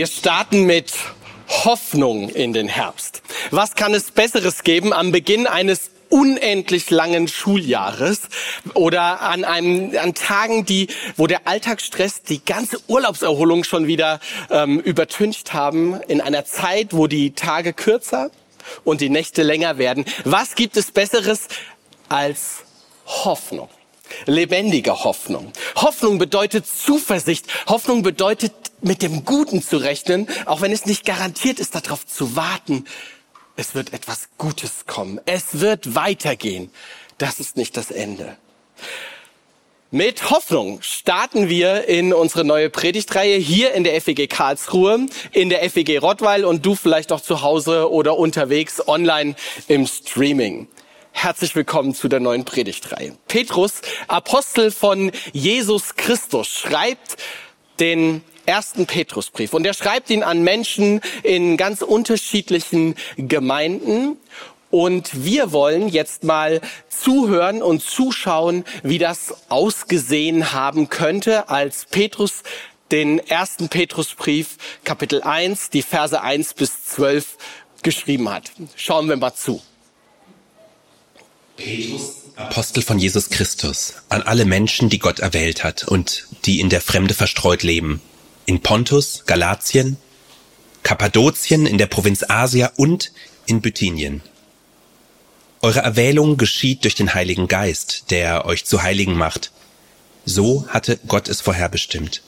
Wir starten mit Hoffnung in den Herbst. Was kann es Besseres geben am Beginn eines unendlich langen Schuljahres oder an einem an Tagen, die wo der Alltagsstress die ganze Urlaubserholung schon wieder ähm, übertüncht haben in einer Zeit, wo die Tage kürzer und die Nächte länger werden. Was gibt es Besseres als Hoffnung? Lebendige Hoffnung. Hoffnung bedeutet Zuversicht. Hoffnung bedeutet, mit dem Guten zu rechnen, auch wenn es nicht garantiert ist, darauf zu warten. Es wird etwas Gutes kommen. Es wird weitergehen. Das ist nicht das Ende. Mit Hoffnung starten wir in unsere neue Predigtreihe hier in der FEG Karlsruhe, in der FEG Rottweil und du vielleicht auch zu Hause oder unterwegs online im Streaming. Herzlich willkommen zu der neuen Predigtreihe. Petrus, Apostel von Jesus Christus, schreibt den ersten Petrusbrief und er schreibt ihn an Menschen in ganz unterschiedlichen Gemeinden und wir wollen jetzt mal zuhören und zuschauen, wie das ausgesehen haben könnte, als Petrus den ersten Petrusbrief Kapitel 1, die Verse 1 bis 12 geschrieben hat. Schauen wir mal zu. Apostel von Jesus Christus, an alle Menschen, die Gott erwählt hat und die in der Fremde verstreut leben, in Pontus, Galatien, Kappadokien, in der Provinz Asia und in Bithynien. Eure Erwählung geschieht durch den Heiligen Geist, der euch zu Heiligen macht. So hatte Gott es vorherbestimmt.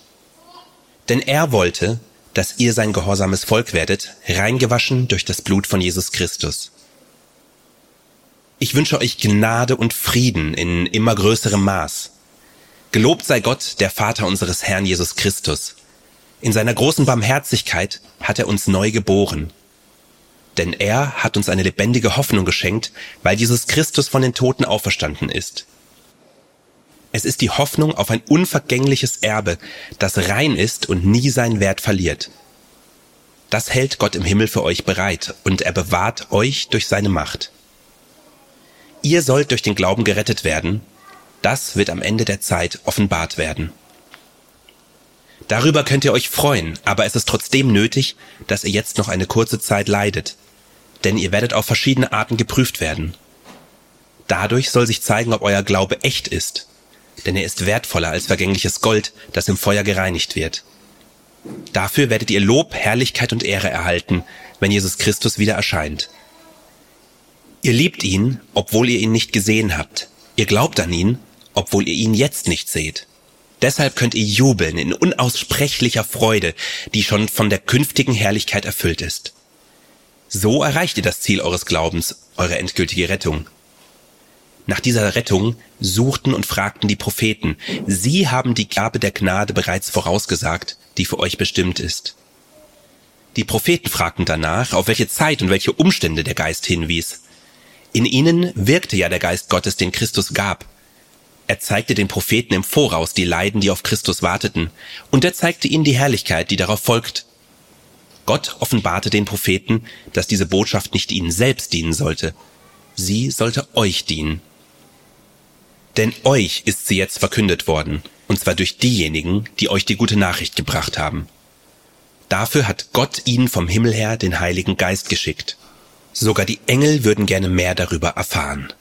Denn er wollte, dass ihr sein gehorsames Volk werdet, reingewaschen durch das Blut von Jesus Christus. Ich wünsche euch Gnade und Frieden in immer größerem Maß. Gelobt sei Gott, der Vater unseres Herrn Jesus Christus. In seiner großen Barmherzigkeit hat er uns neu geboren. Denn er hat uns eine lebendige Hoffnung geschenkt, weil Jesus Christus von den Toten auferstanden ist. Es ist die Hoffnung auf ein unvergängliches Erbe, das rein ist und nie seinen Wert verliert. Das hält Gott im Himmel für euch bereit und er bewahrt euch durch seine Macht. Ihr sollt durch den Glauben gerettet werden. Das wird am Ende der Zeit offenbart werden. Darüber könnt ihr euch freuen, aber es ist trotzdem nötig, dass ihr jetzt noch eine kurze Zeit leidet, denn ihr werdet auf verschiedene Arten geprüft werden. Dadurch soll sich zeigen, ob euer Glaube echt ist, denn er ist wertvoller als vergängliches Gold, das im Feuer gereinigt wird. Dafür werdet ihr Lob, Herrlichkeit und Ehre erhalten, wenn Jesus Christus wieder erscheint. Ihr liebt ihn, obwohl ihr ihn nicht gesehen habt. Ihr glaubt an ihn, obwohl ihr ihn jetzt nicht seht. Deshalb könnt ihr jubeln in unaussprechlicher Freude, die schon von der künftigen Herrlichkeit erfüllt ist. So erreicht ihr das Ziel eures Glaubens, eure endgültige Rettung. Nach dieser Rettung suchten und fragten die Propheten. Sie haben die Gabe der Gnade bereits vorausgesagt, die für euch bestimmt ist. Die Propheten fragten danach, auf welche Zeit und welche Umstände der Geist hinwies. In ihnen wirkte ja der Geist Gottes, den Christus gab. Er zeigte den Propheten im Voraus die Leiden, die auf Christus warteten, und er zeigte ihnen die Herrlichkeit, die darauf folgt. Gott offenbarte den Propheten, dass diese Botschaft nicht ihnen selbst dienen sollte, sie sollte euch dienen. Denn euch ist sie jetzt verkündet worden, und zwar durch diejenigen, die euch die gute Nachricht gebracht haben. Dafür hat Gott ihnen vom Himmel her den Heiligen Geist geschickt. Sogar die Engel würden gerne mehr darüber erfahren.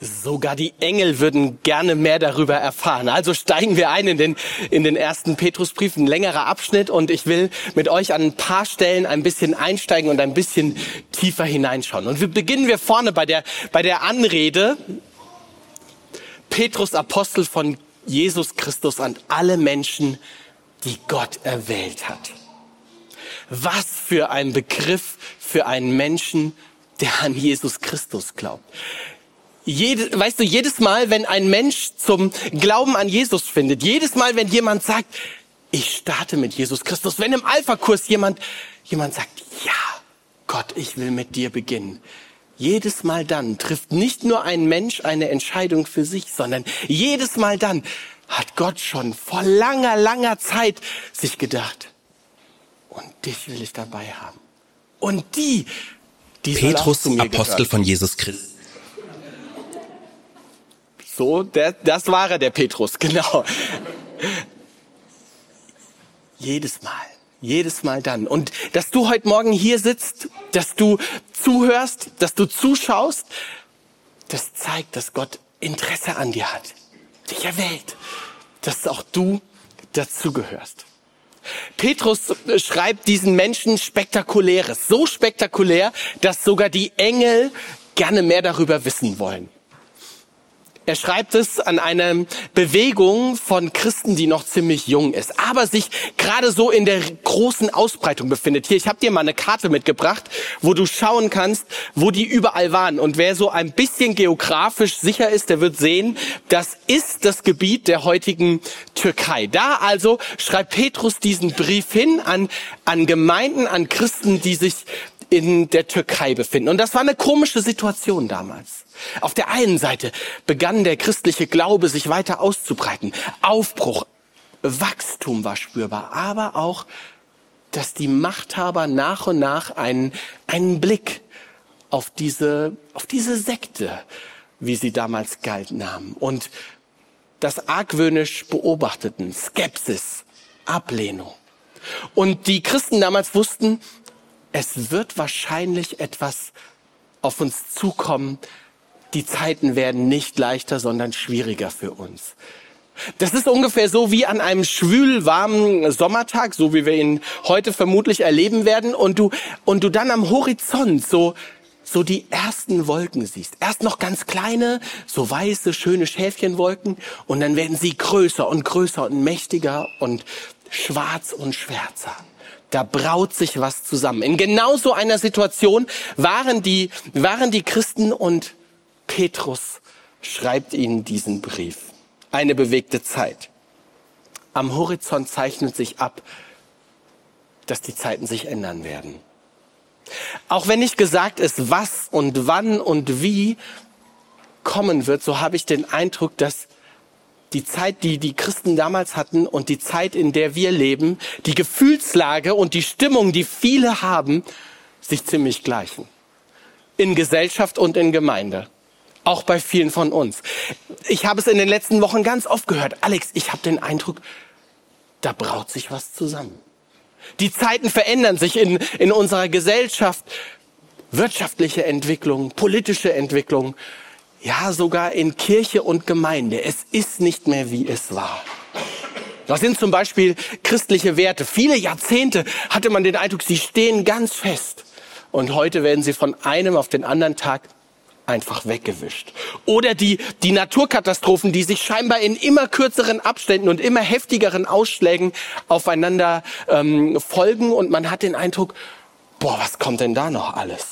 Sogar die Engel würden gerne mehr darüber erfahren. Also steigen wir ein in den, in den ersten Petrusbrief, ein längerer Abschnitt und ich will mit euch an ein paar Stellen ein bisschen einsteigen und ein bisschen tiefer hineinschauen. Und wir beginnen wir vorne bei der, bei der Anrede. Petrus Apostel von Jesus Christus an alle Menschen, die Gott erwählt hat. Was für ein Begriff für einen Menschen, der an Jesus Christus glaubt. Jede, weißt du, jedes Mal, wenn ein Mensch zum Glauben an Jesus findet, jedes Mal, wenn jemand sagt, ich starte mit Jesus Christus, wenn im Alpha-Kurs jemand, jemand sagt, ja, Gott, ich will mit dir beginnen. Jedes Mal dann trifft nicht nur ein Mensch eine Entscheidung für sich, sondern jedes Mal dann hat Gott schon vor langer, langer Zeit sich gedacht, und dich will ich dabei haben. Und die, die Petrus, Apostel gehören. von Jesus Christus. So, der, das war er, der Petrus, genau. Jedes Mal. Jedes Mal dann. Und dass du heute Morgen hier sitzt, dass du zuhörst, dass du zuschaust, das zeigt, dass Gott Interesse an dir hat, dich erwählt, dass auch du dazugehörst. Petrus schreibt diesen Menschen spektakuläres, so spektakulär, dass sogar die Engel gerne mehr darüber wissen wollen. Er schreibt es an einer Bewegung von Christen, die noch ziemlich jung ist, aber sich gerade so in der großen Ausbreitung befindet. Hier, ich habe dir mal eine Karte mitgebracht, wo du schauen kannst, wo die überall waren. Und wer so ein bisschen geografisch sicher ist, der wird sehen, das ist das Gebiet der heutigen Türkei. Da also schreibt Petrus diesen Brief hin an, an Gemeinden, an Christen, die sich in der Türkei befinden. Und das war eine komische Situation damals. Auf der einen Seite begann der christliche Glaube sich weiter auszubreiten. Aufbruch, Wachstum war spürbar, aber auch, dass die Machthaber nach und nach einen, einen Blick auf diese, auf diese Sekte, wie sie damals galt, nahmen und das argwöhnisch beobachteten, Skepsis, Ablehnung. Und die Christen damals wussten, es wird wahrscheinlich etwas auf uns zukommen. Die Zeiten werden nicht leichter, sondern schwieriger für uns. Das ist ungefähr so wie an einem schwül warmen Sommertag, so wie wir ihn heute vermutlich erleben werden, und du, und du dann am Horizont so, so die ersten Wolken siehst. Erst noch ganz kleine, so weiße, schöne Schäfchenwolken, und dann werden sie größer und größer und mächtiger und schwarz und schwärzer da braut sich was zusammen. In genau so einer Situation waren die, waren die Christen und Petrus schreibt ihnen diesen Brief. Eine bewegte Zeit. Am Horizont zeichnet sich ab, dass die Zeiten sich ändern werden. Auch wenn nicht gesagt ist, was und wann und wie kommen wird, so habe ich den Eindruck, dass die Zeit, die die Christen damals hatten und die Zeit, in der wir leben, die Gefühlslage und die Stimmung, die viele haben, sich ziemlich gleichen. In Gesellschaft und in Gemeinde. Auch bei vielen von uns. Ich habe es in den letzten Wochen ganz oft gehört. Alex, ich habe den Eindruck, da braut sich was zusammen. Die Zeiten verändern sich in, in unserer Gesellschaft. Wirtschaftliche Entwicklung, politische Entwicklung, ja, sogar in Kirche und Gemeinde. Es ist nicht mehr, wie es war. Das sind zum Beispiel christliche Werte. Viele Jahrzehnte hatte man den Eindruck, sie stehen ganz fest. Und heute werden sie von einem auf den anderen Tag einfach weggewischt. Oder die, die Naturkatastrophen, die sich scheinbar in immer kürzeren Abständen und immer heftigeren Ausschlägen aufeinander ähm, folgen. Und man hat den Eindruck, boah, was kommt denn da noch alles?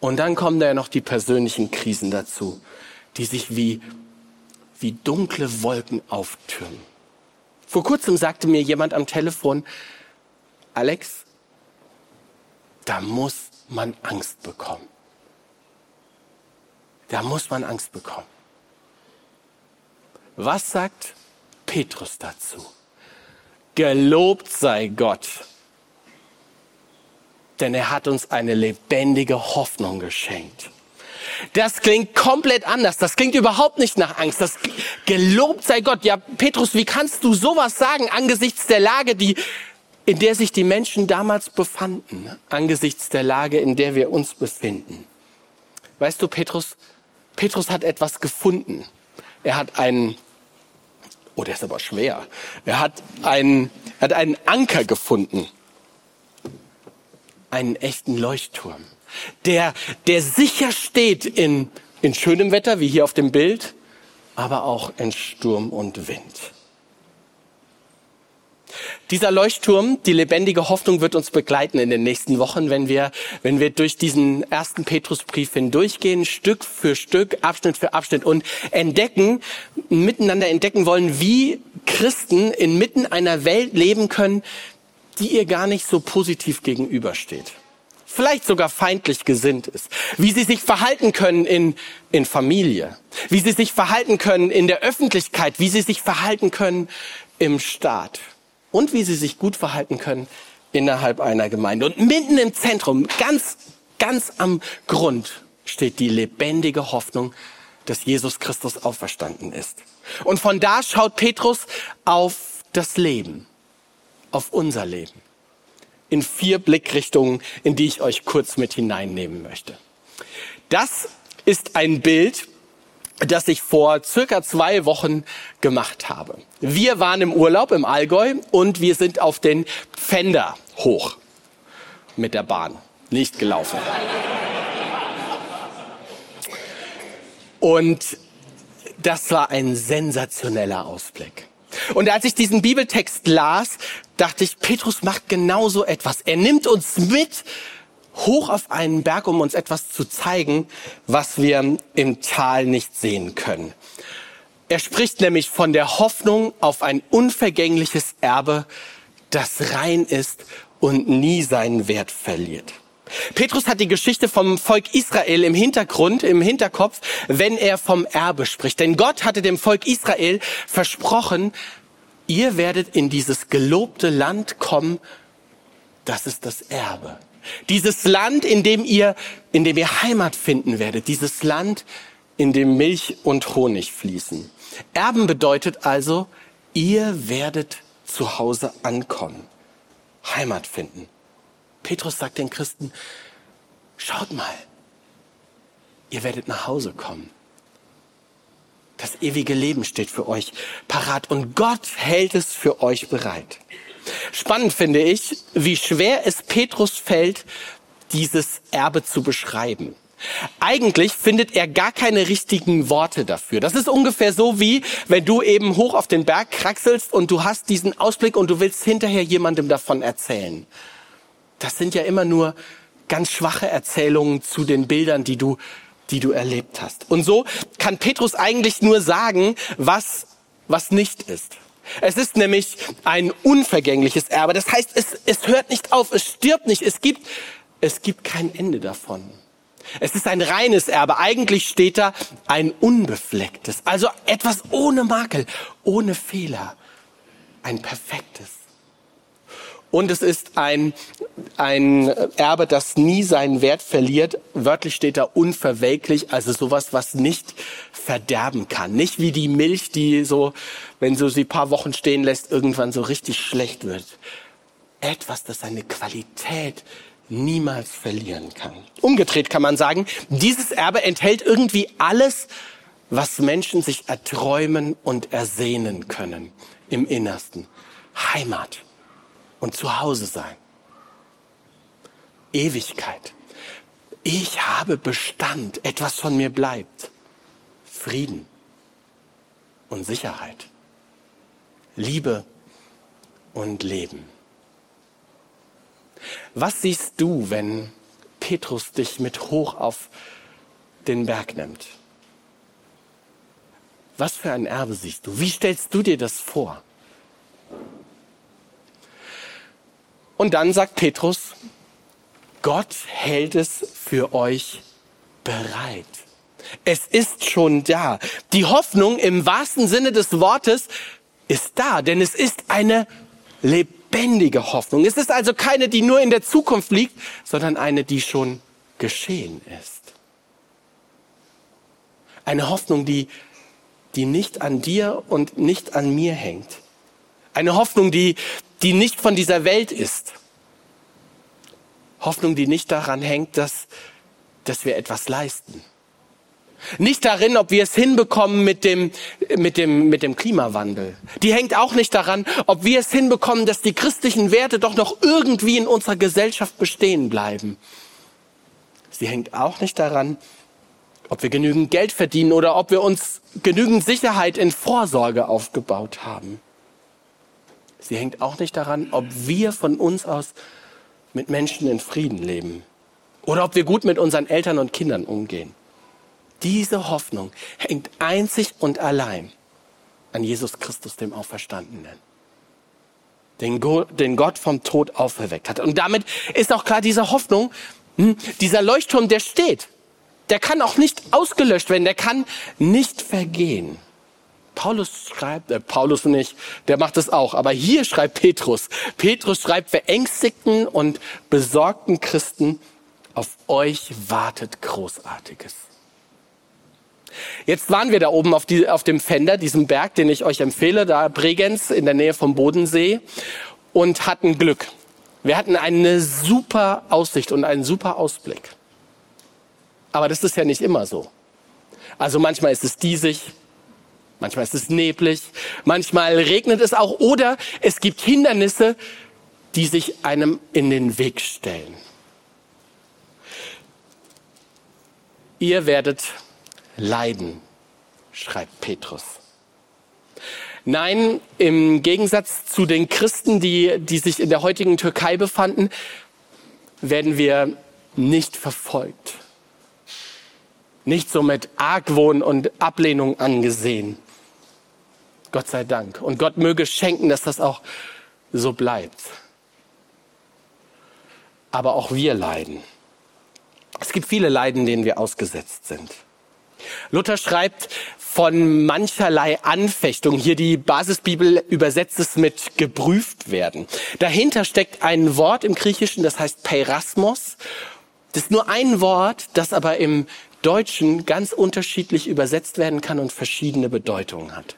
Und dann kommen da ja noch die persönlichen Krisen dazu die sich wie, wie dunkle Wolken auftürmen. Vor kurzem sagte mir jemand am Telefon, Alex, da muss man Angst bekommen. Da muss man Angst bekommen. Was sagt Petrus dazu? Gelobt sei Gott, denn er hat uns eine lebendige Hoffnung geschenkt. Das klingt komplett anders. Das klingt überhaupt nicht nach Angst. Das gelobt sei Gott. Ja, Petrus, wie kannst du sowas sagen angesichts der Lage, die, in der sich die Menschen damals befanden? Angesichts der Lage, in der wir uns befinden. Weißt du, Petrus, Petrus hat etwas gefunden. Er hat einen, oh, der ist aber schwer. Er hat einen, er hat einen Anker gefunden. Einen echten Leuchtturm der, der sicher steht in, in schönem Wetter, wie hier auf dem Bild, aber auch in Sturm und Wind. Dieser Leuchtturm, die lebendige Hoffnung wird uns begleiten in den nächsten Wochen, wenn wir, wenn wir durch diesen ersten Petrusbrief hindurchgehen, Stück für Stück, Abschnitt für Abschnitt und entdecken, miteinander entdecken wollen, wie Christen inmitten einer Welt leben können, die ihr gar nicht so positiv gegenübersteht vielleicht sogar feindlich gesinnt ist, wie sie sich verhalten können in, in Familie, wie sie sich verhalten können in der Öffentlichkeit, wie sie sich verhalten können im Staat und wie sie sich gut verhalten können innerhalb einer Gemeinde. Und mitten im Zentrum, ganz, ganz am Grund steht die lebendige Hoffnung, dass Jesus Christus auferstanden ist. Und von da schaut Petrus auf das Leben auf unser Leben. In vier Blickrichtungen, in die ich euch kurz mit hineinnehmen möchte. Das ist ein Bild, das ich vor circa zwei Wochen gemacht habe. Wir waren im Urlaub im Allgäu und wir sind auf den Pfänder hoch mit der Bahn. Nicht gelaufen. Und das war ein sensationeller Ausblick. Und als ich diesen Bibeltext las, dachte ich, Petrus macht genauso etwas. Er nimmt uns mit hoch auf einen Berg, um uns etwas zu zeigen, was wir im Tal nicht sehen können. Er spricht nämlich von der Hoffnung auf ein unvergängliches Erbe, das rein ist und nie seinen Wert verliert. Petrus hat die Geschichte vom Volk Israel im Hintergrund, im Hinterkopf, wenn er vom Erbe spricht. Denn Gott hatte dem Volk Israel versprochen, ihr werdet in dieses gelobte Land kommen, das ist das Erbe. Dieses Land, in dem ihr, in dem ihr Heimat finden werdet. Dieses Land, in dem Milch und Honig fließen. Erben bedeutet also, ihr werdet zu Hause ankommen. Heimat finden. Petrus sagt den Christen, schaut mal, ihr werdet nach Hause kommen. Das ewige Leben steht für euch parat und Gott hält es für euch bereit. Spannend finde ich, wie schwer es Petrus fällt, dieses Erbe zu beschreiben. Eigentlich findet er gar keine richtigen Worte dafür. Das ist ungefähr so wie, wenn du eben hoch auf den Berg kraxelst und du hast diesen Ausblick und du willst hinterher jemandem davon erzählen. Das sind ja immer nur ganz schwache Erzählungen zu den Bildern, die du, die du erlebt hast. Und so kann Petrus eigentlich nur sagen, was, was nicht ist. Es ist nämlich ein unvergängliches Erbe. Das heißt, es, es hört nicht auf, es stirbt nicht, es gibt, es gibt kein Ende davon. Es ist ein reines Erbe. Eigentlich steht da ein unbeflecktes, also etwas ohne Makel, ohne Fehler, ein perfektes. Und es ist ein, ein Erbe, das nie seinen Wert verliert. Wörtlich steht da unverwelklich, also sowas, was nicht verderben kann. Nicht wie die Milch, die so, wenn du sie paar Wochen stehen lässt, irgendwann so richtig schlecht wird. Etwas, das seine Qualität niemals verlieren kann. Umgedreht kann man sagen, dieses Erbe enthält irgendwie alles, was Menschen sich erträumen und ersehnen können im Innersten. Heimat und zu Hause sein. Ewigkeit. Ich habe Bestand, etwas von mir bleibt. Frieden und Sicherheit. Liebe und Leben. Was siehst du, wenn Petrus dich mit hoch auf den Berg nimmt? Was für ein Erbe siehst du? Wie stellst du dir das vor? Und dann sagt Petrus, Gott hält es für euch bereit. Es ist schon da. Die Hoffnung im wahrsten Sinne des Wortes ist da, denn es ist eine lebendige Hoffnung. Es ist also keine, die nur in der Zukunft liegt, sondern eine, die schon geschehen ist. Eine Hoffnung, die, die nicht an dir und nicht an mir hängt. Eine Hoffnung, die, die nicht von dieser Welt ist. Hoffnung, die nicht daran hängt, dass, dass wir etwas leisten. Nicht darin, ob wir es hinbekommen mit dem, mit dem, mit dem Klimawandel. Die hängt auch nicht daran, ob wir es hinbekommen, dass die christlichen Werte doch noch irgendwie in unserer Gesellschaft bestehen bleiben. Sie hängt auch nicht daran, ob wir genügend Geld verdienen oder ob wir uns genügend Sicherheit in Vorsorge aufgebaut haben. Sie hängt auch nicht daran, ob wir von uns aus mit Menschen in Frieden leben oder ob wir gut mit unseren Eltern und Kindern umgehen. Diese Hoffnung hängt einzig und allein an Jesus Christus, dem Auferstandenen, den Gott vom Tod auferweckt hat. Und damit ist auch klar, diese Hoffnung, hm, dieser Leuchtturm, der steht, der kann auch nicht ausgelöscht werden, der kann nicht vergehen. Paulus schreibt, äh, Paulus nicht, der macht es auch, aber hier schreibt Petrus. Petrus schreibt verängstigten und besorgten Christen, auf euch wartet Großartiges. Jetzt waren wir da oben auf, die, auf dem Fender, diesem Berg, den ich euch empfehle, da Bregenz in der Nähe vom Bodensee. und hatten Glück. Wir hatten eine super Aussicht und einen super Ausblick. Aber das ist ja nicht immer so. Also manchmal ist es diesig, manchmal ist es neblig, manchmal regnet es auch oder es gibt Hindernisse, die sich einem in den Weg stellen. Ihr werdet leiden, schreibt Petrus. Nein, im Gegensatz zu den Christen, die, die sich in der heutigen Türkei befanden, werden wir nicht verfolgt. Nicht so mit Argwohn und Ablehnung angesehen. Gott sei Dank. Und Gott möge schenken, dass das auch so bleibt. Aber auch wir leiden. Es gibt viele Leiden, denen wir ausgesetzt sind. Luther schreibt von mancherlei Anfechtung. Hier die Basisbibel übersetzt es mit geprüft werden. Dahinter steckt ein Wort im Griechischen, das heißt Peirasmos. Das ist nur ein Wort, das aber im Deutschen ganz unterschiedlich übersetzt werden kann und verschiedene Bedeutungen hat.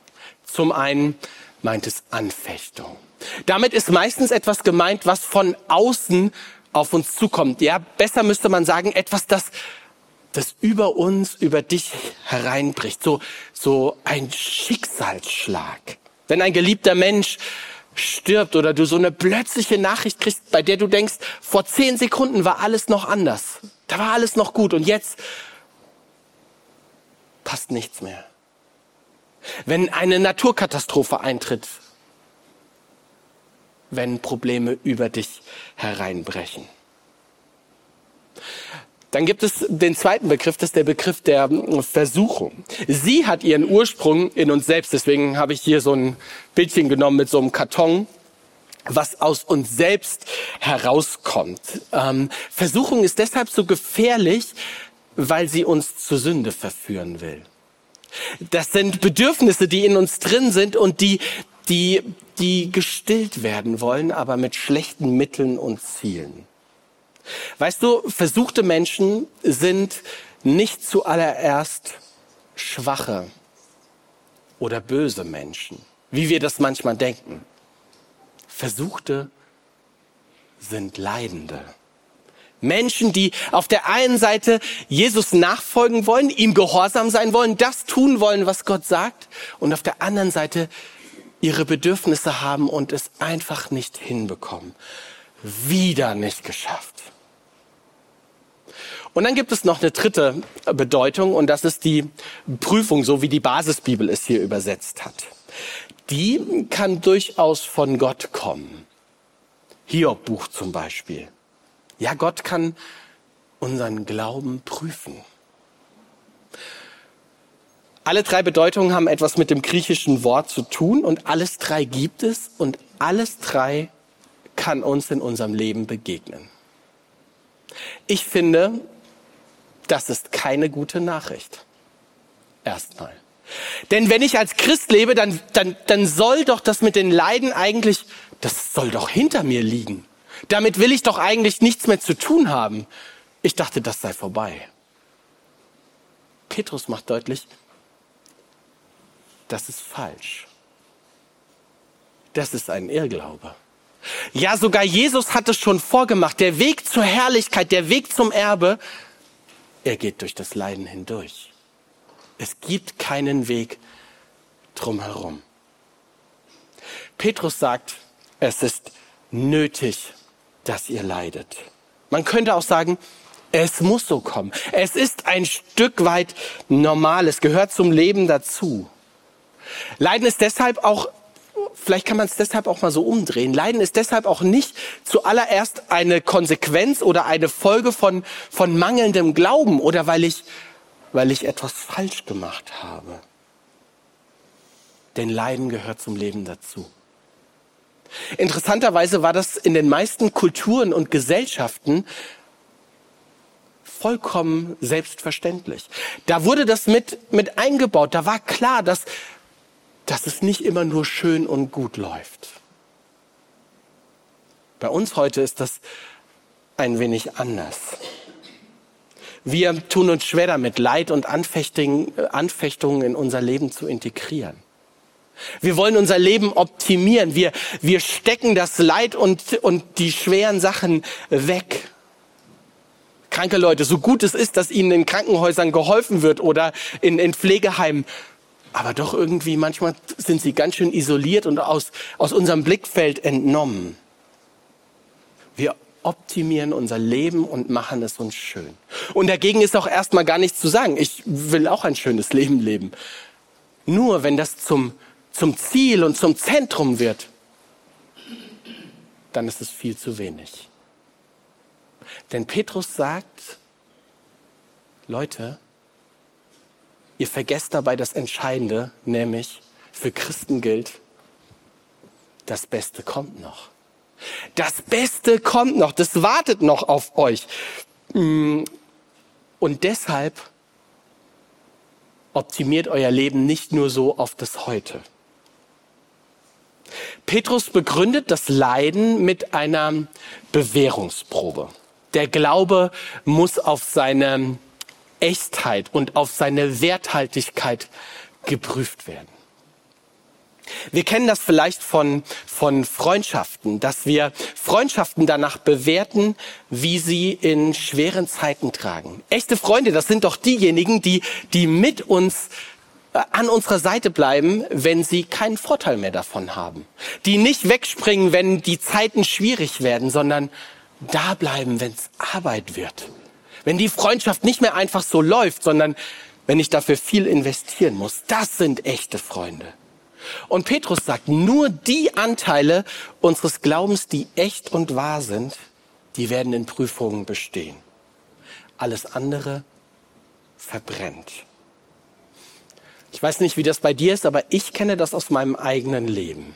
Zum einen meint es Anfechtung. Damit ist meistens etwas gemeint, was von außen auf uns zukommt. Ja, besser müsste man sagen, etwas, das, das über uns, über dich hereinbricht. So, so ein Schicksalsschlag. Wenn ein geliebter Mensch stirbt oder du so eine plötzliche Nachricht kriegst, bei der du denkst, vor zehn Sekunden war alles noch anders. Da war alles noch gut und jetzt passt nichts mehr. Wenn eine Naturkatastrophe eintritt, wenn Probleme über dich hereinbrechen. Dann gibt es den zweiten Begriff, das ist der Begriff der Versuchung. Sie hat ihren Ursprung in uns selbst. Deswegen habe ich hier so ein Bildchen genommen mit so einem Karton, was aus uns selbst herauskommt. Ähm, Versuchung ist deshalb so gefährlich, weil sie uns zur Sünde verführen will. Das sind Bedürfnisse, die in uns drin sind und die, die die gestillt werden wollen, aber mit schlechten Mitteln und Zielen. Weißt du, versuchte Menschen sind nicht zuallererst schwache oder böse Menschen, wie wir das manchmal denken. Versuchte sind Leidende. Menschen, die auf der einen Seite Jesus nachfolgen wollen, ihm gehorsam sein wollen, das tun wollen, was Gott sagt, und auf der anderen Seite ihre Bedürfnisse haben und es einfach nicht hinbekommen. Wieder nicht geschafft. Und dann gibt es noch eine dritte Bedeutung und das ist die Prüfung, so wie die Basisbibel es hier übersetzt hat. Die kann durchaus von Gott kommen. Hiob-Buch zum Beispiel. Ja, Gott kann unseren Glauben prüfen. Alle drei Bedeutungen haben etwas mit dem griechischen Wort zu tun und alles drei gibt es und alles drei kann uns in unserem Leben begegnen. Ich finde, das ist keine gute Nachricht. Erstmal. Denn wenn ich als Christ lebe, dann, dann, dann soll doch das mit den Leiden eigentlich, das soll doch hinter mir liegen. Damit will ich doch eigentlich nichts mehr zu tun haben. Ich dachte, das sei vorbei. Petrus macht deutlich, das ist falsch. Das ist ein Irrglaube. Ja, sogar Jesus hat es schon vorgemacht. Der Weg zur Herrlichkeit, der Weg zum Erbe, er geht durch das Leiden hindurch. Es gibt keinen Weg drumherum. Petrus sagt, es ist nötig, dass ihr leidet. Man könnte auch sagen, es muss so kommen. Es ist ein Stück weit normal. Es gehört zum Leben dazu. Leiden ist deshalb auch, vielleicht kann man es deshalb auch mal so umdrehen, Leiden ist deshalb auch nicht zuallererst eine Konsequenz oder eine Folge von, von mangelndem Glauben oder weil ich, weil ich etwas falsch gemacht habe. Denn Leiden gehört zum Leben dazu. Interessanterweise war das in den meisten Kulturen und Gesellschaften vollkommen selbstverständlich. Da wurde das mit, mit eingebaut. Da war klar, dass dass es nicht immer nur schön und gut läuft. Bei uns heute ist das ein wenig anders. Wir tun uns schwer damit, Leid und Anfechtungen in unser Leben zu integrieren. Wir wollen unser Leben optimieren. Wir, wir stecken das Leid und, und die schweren Sachen weg. Kranke Leute, so gut es ist, dass ihnen in Krankenhäusern geholfen wird oder in, in Pflegeheimen, aber doch irgendwie manchmal sind sie ganz schön isoliert und aus, aus unserem Blickfeld entnommen. Wir optimieren unser Leben und machen es uns schön. Und dagegen ist auch erstmal gar nichts zu sagen. Ich will auch ein schönes Leben leben. Nur wenn das zum, zum Ziel und zum Zentrum wird, dann ist es viel zu wenig. Denn Petrus sagt, Leute, ihr vergesst dabei das Entscheidende, nämlich für Christen gilt, das Beste kommt noch. Das Beste kommt noch, das wartet noch auf euch. Mm, und deshalb optimiert euer Leben nicht nur so auf das Heute. Petrus begründet das Leiden mit einer Bewährungsprobe. Der Glaube muss auf seine Echtheit und auf seine Werthaltigkeit geprüft werden. Wir kennen das vielleicht von, von Freundschaften, dass wir Freundschaften danach bewerten, wie sie in schweren Zeiten tragen. Echte Freunde, das sind doch diejenigen, die, die mit uns an unserer Seite bleiben, wenn sie keinen Vorteil mehr davon haben. Die nicht wegspringen, wenn die Zeiten schwierig werden, sondern da bleiben, wenn es Arbeit wird. Wenn die Freundschaft nicht mehr einfach so läuft, sondern wenn ich dafür viel investieren muss. Das sind echte Freunde. Und Petrus sagt, nur die Anteile unseres Glaubens, die echt und wahr sind, die werden in Prüfungen bestehen. Alles andere verbrennt. Ich weiß nicht, wie das bei dir ist, aber ich kenne das aus meinem eigenen Leben.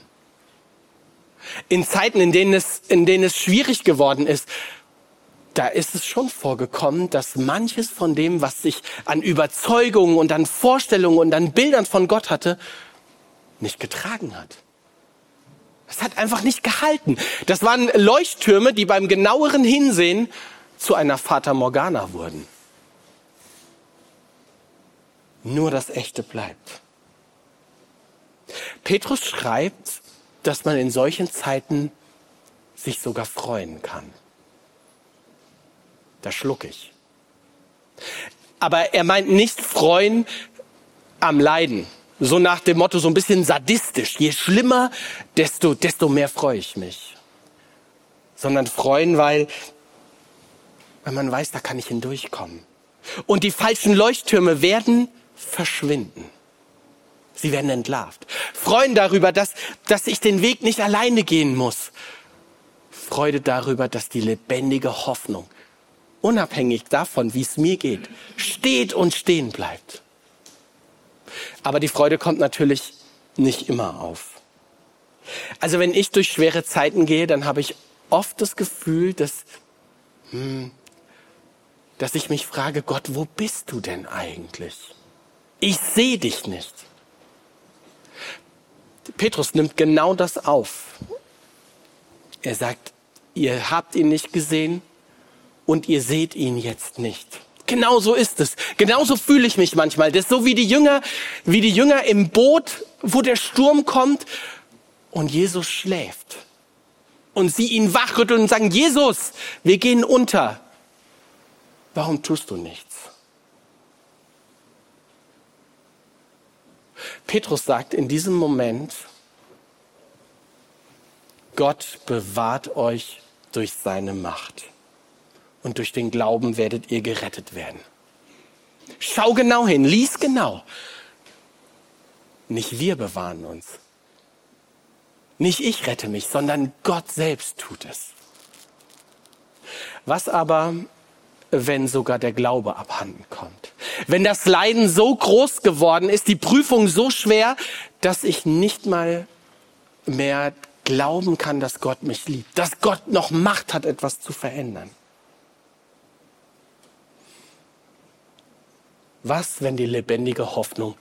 In Zeiten, in denen es, in denen es schwierig geworden ist, da ist es schon vorgekommen, dass manches von dem, was ich an Überzeugungen und an Vorstellungen und an Bildern von Gott hatte, nicht getragen hat. Es hat einfach nicht gehalten. Das waren Leuchttürme, die beim genaueren Hinsehen zu einer Fata Morgana wurden. Nur das Echte bleibt. Petrus schreibt, dass man in solchen Zeiten sich sogar freuen kann. Da schluck ich. Aber er meint nicht freuen am Leiden, so nach dem Motto, so ein bisschen sadistisch. Je schlimmer, desto, desto mehr freue ich mich. Sondern freuen, weil, weil man weiß, da kann ich hindurchkommen. Und die falschen Leuchttürme werden verschwinden. Sie werden entlarvt. Freuen darüber, dass, dass ich den Weg nicht alleine gehen muss. Freude darüber, dass die lebendige Hoffnung, unabhängig davon, wie es mir geht, steht und stehen bleibt. Aber die Freude kommt natürlich nicht immer auf. Also wenn ich durch schwere Zeiten gehe, dann habe ich oft das Gefühl, dass, hm, dass ich mich frage, Gott, wo bist du denn eigentlich? Ich sehe dich nicht. Petrus nimmt genau das auf. Er sagt, ihr habt ihn nicht gesehen und ihr seht ihn jetzt nicht. Genau so ist es. Genauso fühle ich mich manchmal. Das ist so wie die Jünger, wie die Jünger im Boot, wo der Sturm kommt und Jesus schläft. Und sie ihn wachrütteln und sagen, Jesus, wir gehen unter. Warum tust du nichts? Petrus sagt in diesem Moment, Gott bewahrt euch durch seine Macht und durch den Glauben werdet ihr gerettet werden. Schau genau hin, lies genau. Nicht wir bewahren uns. Nicht ich rette mich, sondern Gott selbst tut es. Was aber, wenn sogar der Glaube abhanden kommt? Wenn das Leiden so groß geworden ist, die Prüfung so schwer, dass ich nicht mal mehr glauben kann, dass Gott mich liebt, dass Gott noch Macht hat, etwas zu verändern. Was, wenn die lebendige Hoffnung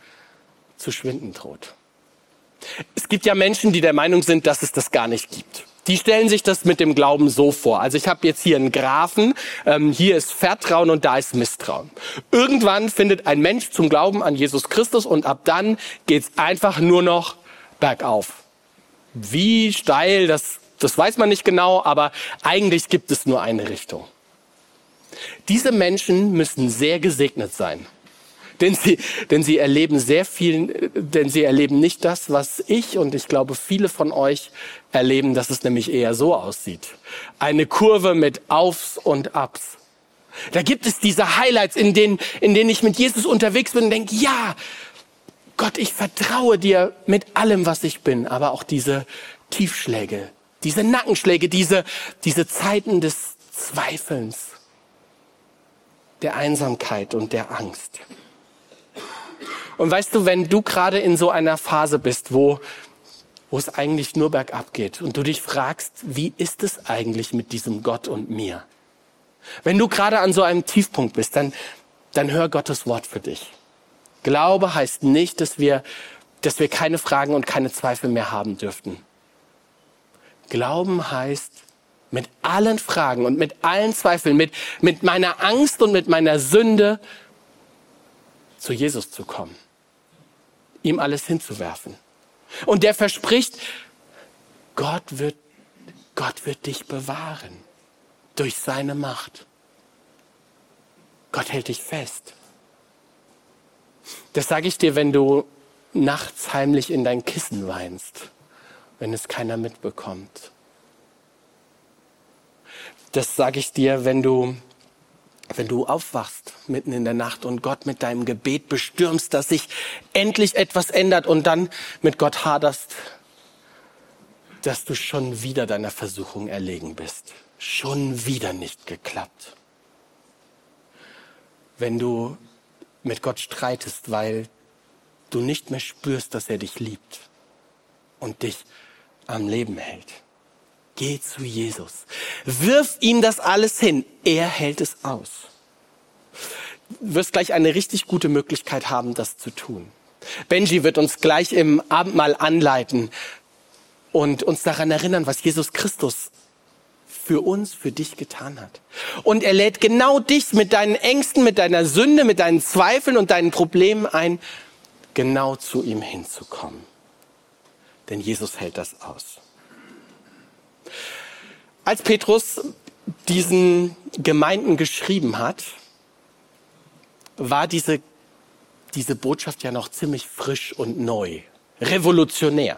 zu schwinden droht? Es gibt ja Menschen, die der Meinung sind, dass es das gar nicht gibt. Die stellen sich das mit dem Glauben so vor. Also ich habe jetzt hier einen Graphen, ähm, hier ist Vertrauen und da ist Misstrauen. Irgendwann findet ein Mensch zum Glauben an Jesus Christus und ab dann geht's einfach nur noch bergauf. Wie steil, das, das weiß man nicht genau, aber eigentlich gibt es nur eine Richtung. Diese Menschen müssen sehr gesegnet sein. Denn sie, denn sie erleben sehr viel, denn sie erleben nicht das, was ich und ich glaube viele von euch erleben, dass es nämlich eher so aussieht. Eine Kurve mit Aufs und Abs. Da gibt es diese Highlights, in denen, in denen ich mit Jesus unterwegs bin und denke, ja, Gott, ich vertraue dir mit allem, was ich bin, aber auch diese Tiefschläge, diese Nackenschläge, diese, diese Zeiten des Zweifelns, der Einsamkeit und der Angst. Und weißt du, wenn du gerade in so einer Phase bist, wo, wo es eigentlich nur bergab geht und du dich fragst, wie ist es eigentlich mit diesem Gott und mir? Wenn du gerade an so einem Tiefpunkt bist, dann, dann hör Gottes Wort für dich. Glaube heißt nicht, dass wir, dass wir keine Fragen und keine Zweifel mehr haben dürften. Glauben heißt, mit allen Fragen und mit allen Zweifeln, mit, mit meiner Angst und mit meiner Sünde zu Jesus zu kommen, ihm alles hinzuwerfen. Und der verspricht, Gott wird, Gott wird dich bewahren durch seine Macht. Gott hält dich fest. Das sage ich dir, wenn du nachts heimlich in dein Kissen weinst, wenn es keiner mitbekommt. Das sage ich dir, wenn du, wenn du aufwachst mitten in der Nacht und Gott mit deinem Gebet bestürmst, dass sich endlich etwas ändert und dann mit Gott haderst, dass du schon wieder deiner Versuchung erlegen bist. Schon wieder nicht geklappt. Wenn du mit Gott streitest, weil du nicht mehr spürst, dass er dich liebt und dich am Leben hält. Geh zu Jesus. Wirf ihm das alles hin. Er hält es aus. Du wirst gleich eine richtig gute Möglichkeit haben, das zu tun. Benji wird uns gleich im Abendmahl anleiten und uns daran erinnern, was Jesus Christus für uns, für dich getan hat. Und er lädt genau dich mit deinen Ängsten, mit deiner Sünde, mit deinen Zweifeln und deinen Problemen ein, genau zu ihm hinzukommen. Denn Jesus hält das aus. Als Petrus diesen Gemeinden geschrieben hat, war diese, diese Botschaft ja noch ziemlich frisch und neu, revolutionär.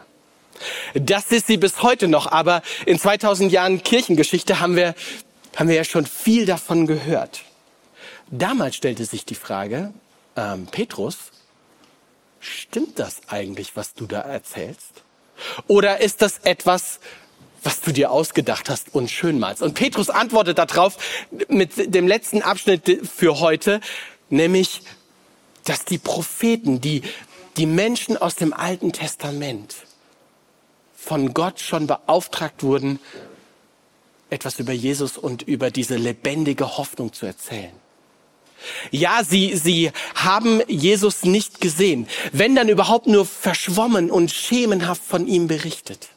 Das ist sie bis heute noch, aber in 2000 Jahren Kirchengeschichte haben wir, haben wir ja schon viel davon gehört. Damals stellte sich die Frage, ähm, Petrus, stimmt das eigentlich, was du da erzählst? Oder ist das etwas, was du dir ausgedacht hast und schön malst? Und Petrus antwortet darauf mit dem letzten Abschnitt für heute, nämlich, dass die Propheten, die, die Menschen aus dem Alten Testament, von Gott schon beauftragt wurden, etwas über Jesus und über diese lebendige Hoffnung zu erzählen. Ja, sie, sie haben Jesus nicht gesehen, wenn dann überhaupt nur verschwommen und schemenhaft von ihm berichtet.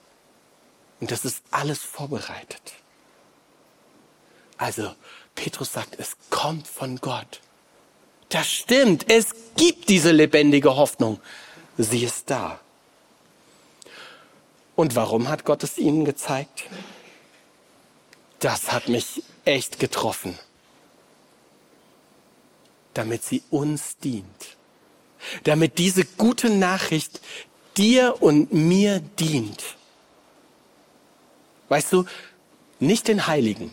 Und das ist alles vorbereitet. Also, Petrus sagt, es kommt von Gott. Das stimmt, es gibt diese lebendige Hoffnung. Sie ist da. Und warum hat Gott es ihnen gezeigt? Das hat mich echt getroffen. Damit sie uns dient. Damit diese gute Nachricht dir und mir dient. Weißt du, nicht den Heiligen,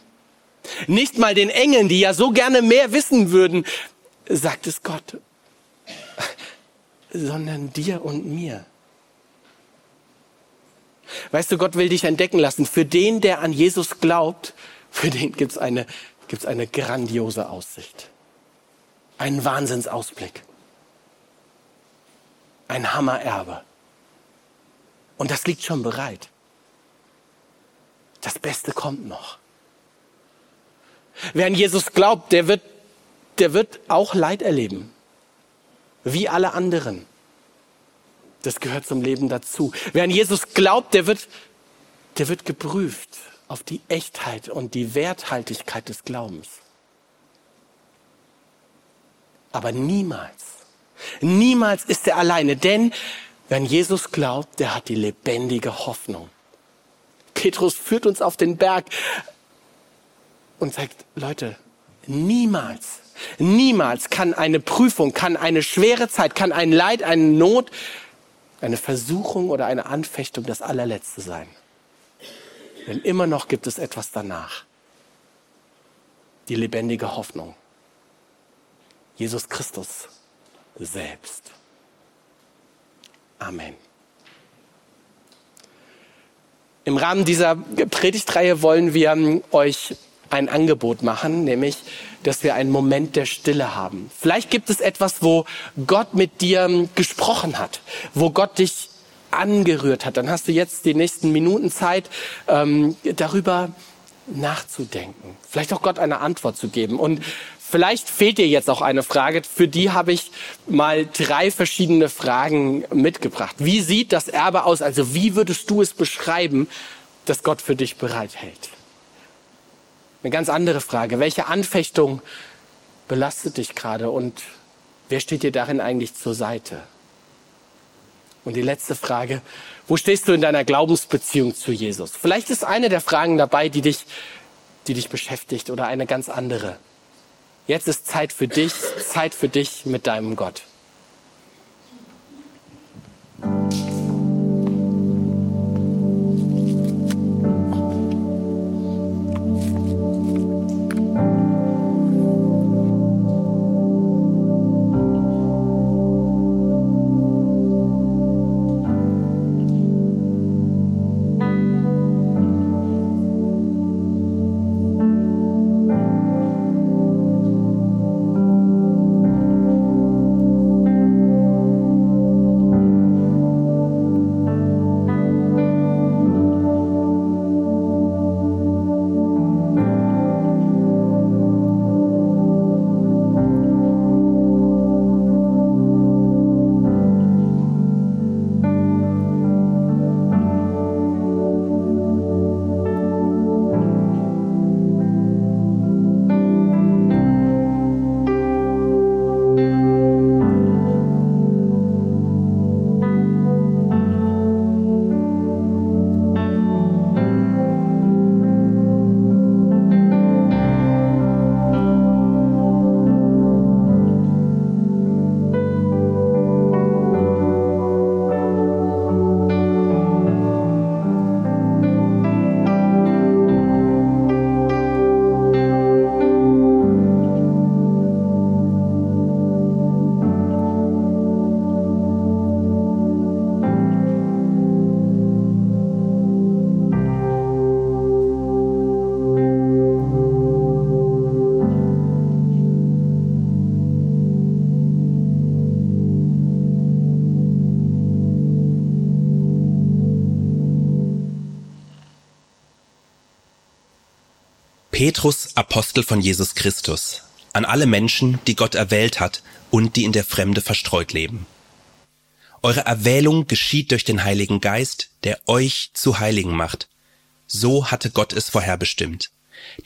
nicht mal den Engeln, die ja so gerne mehr wissen würden, sagt es Gott, sondern dir und mir. Weißt du, Gott will dich entdecken lassen. Für den, der an Jesus glaubt, für den gibt's eine, gibt's eine grandiose Aussicht. Einen Wahnsinnsausblick. Ein Hammererbe. Und das liegt schon bereit. Das Beste kommt noch. Wer an Jesus glaubt, der wird, der wird auch Leid erleben. Wie alle anderen. Das gehört zum Leben dazu. Wer an Jesus glaubt, der wird, der wird geprüft auf die Echtheit und die Werthaltigkeit des Glaubens. Aber niemals, niemals ist er alleine, denn Wer an Jesus glaubt, der hat die lebendige Hoffnung. Petrus führt uns auf den Berg und sagt, Leute, niemals, niemals kann eine Prüfung, kann eine schwere Zeit, kann ein Leid, eine Not, eine Versuchung oder eine Anfechtung das allerletzte sein. Denn immer noch gibt es etwas danach. Die lebendige Hoffnung. Jesus Christus selbst. Amen. Im Rahmen dieser Predigtreihe wollen wir ähm, euch ein Angebot machen, nämlich, dass wir einen Moment der Stille haben. Vielleicht gibt es etwas, wo Gott mit dir ähm, gesprochen hat, wo Gott dich angerührt hat. Dann hast du jetzt die nächsten Minuten Zeit, ähm, darüber nachzudenken. Vielleicht auch Gott eine Antwort zu geben. Und Vielleicht fehlt dir jetzt auch eine Frage. Für die habe ich mal drei verschiedene Fragen mitgebracht. Wie sieht das Erbe aus? Also wie würdest du es beschreiben, dass Gott für dich bereithält? Eine ganz andere Frage. Welche Anfechtung belastet dich gerade und wer steht dir darin eigentlich zur Seite? Und die letzte Frage, wo stehst du in deiner Glaubensbeziehung zu Jesus? Vielleicht ist eine der Fragen dabei, die dich, die dich beschäftigt oder eine ganz andere. Jetzt ist Zeit für dich, Zeit für dich mit deinem Gott. Petrus, Apostel von Jesus Christus, an alle Menschen, die Gott erwählt hat und die in der Fremde verstreut leben. Eure Erwählung geschieht durch den Heiligen Geist, der euch zu Heiligen macht. So hatte Gott es vorherbestimmt.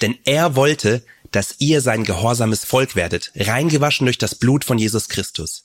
Denn er wollte, dass ihr sein gehorsames Volk werdet, reingewaschen durch das Blut von Jesus Christus.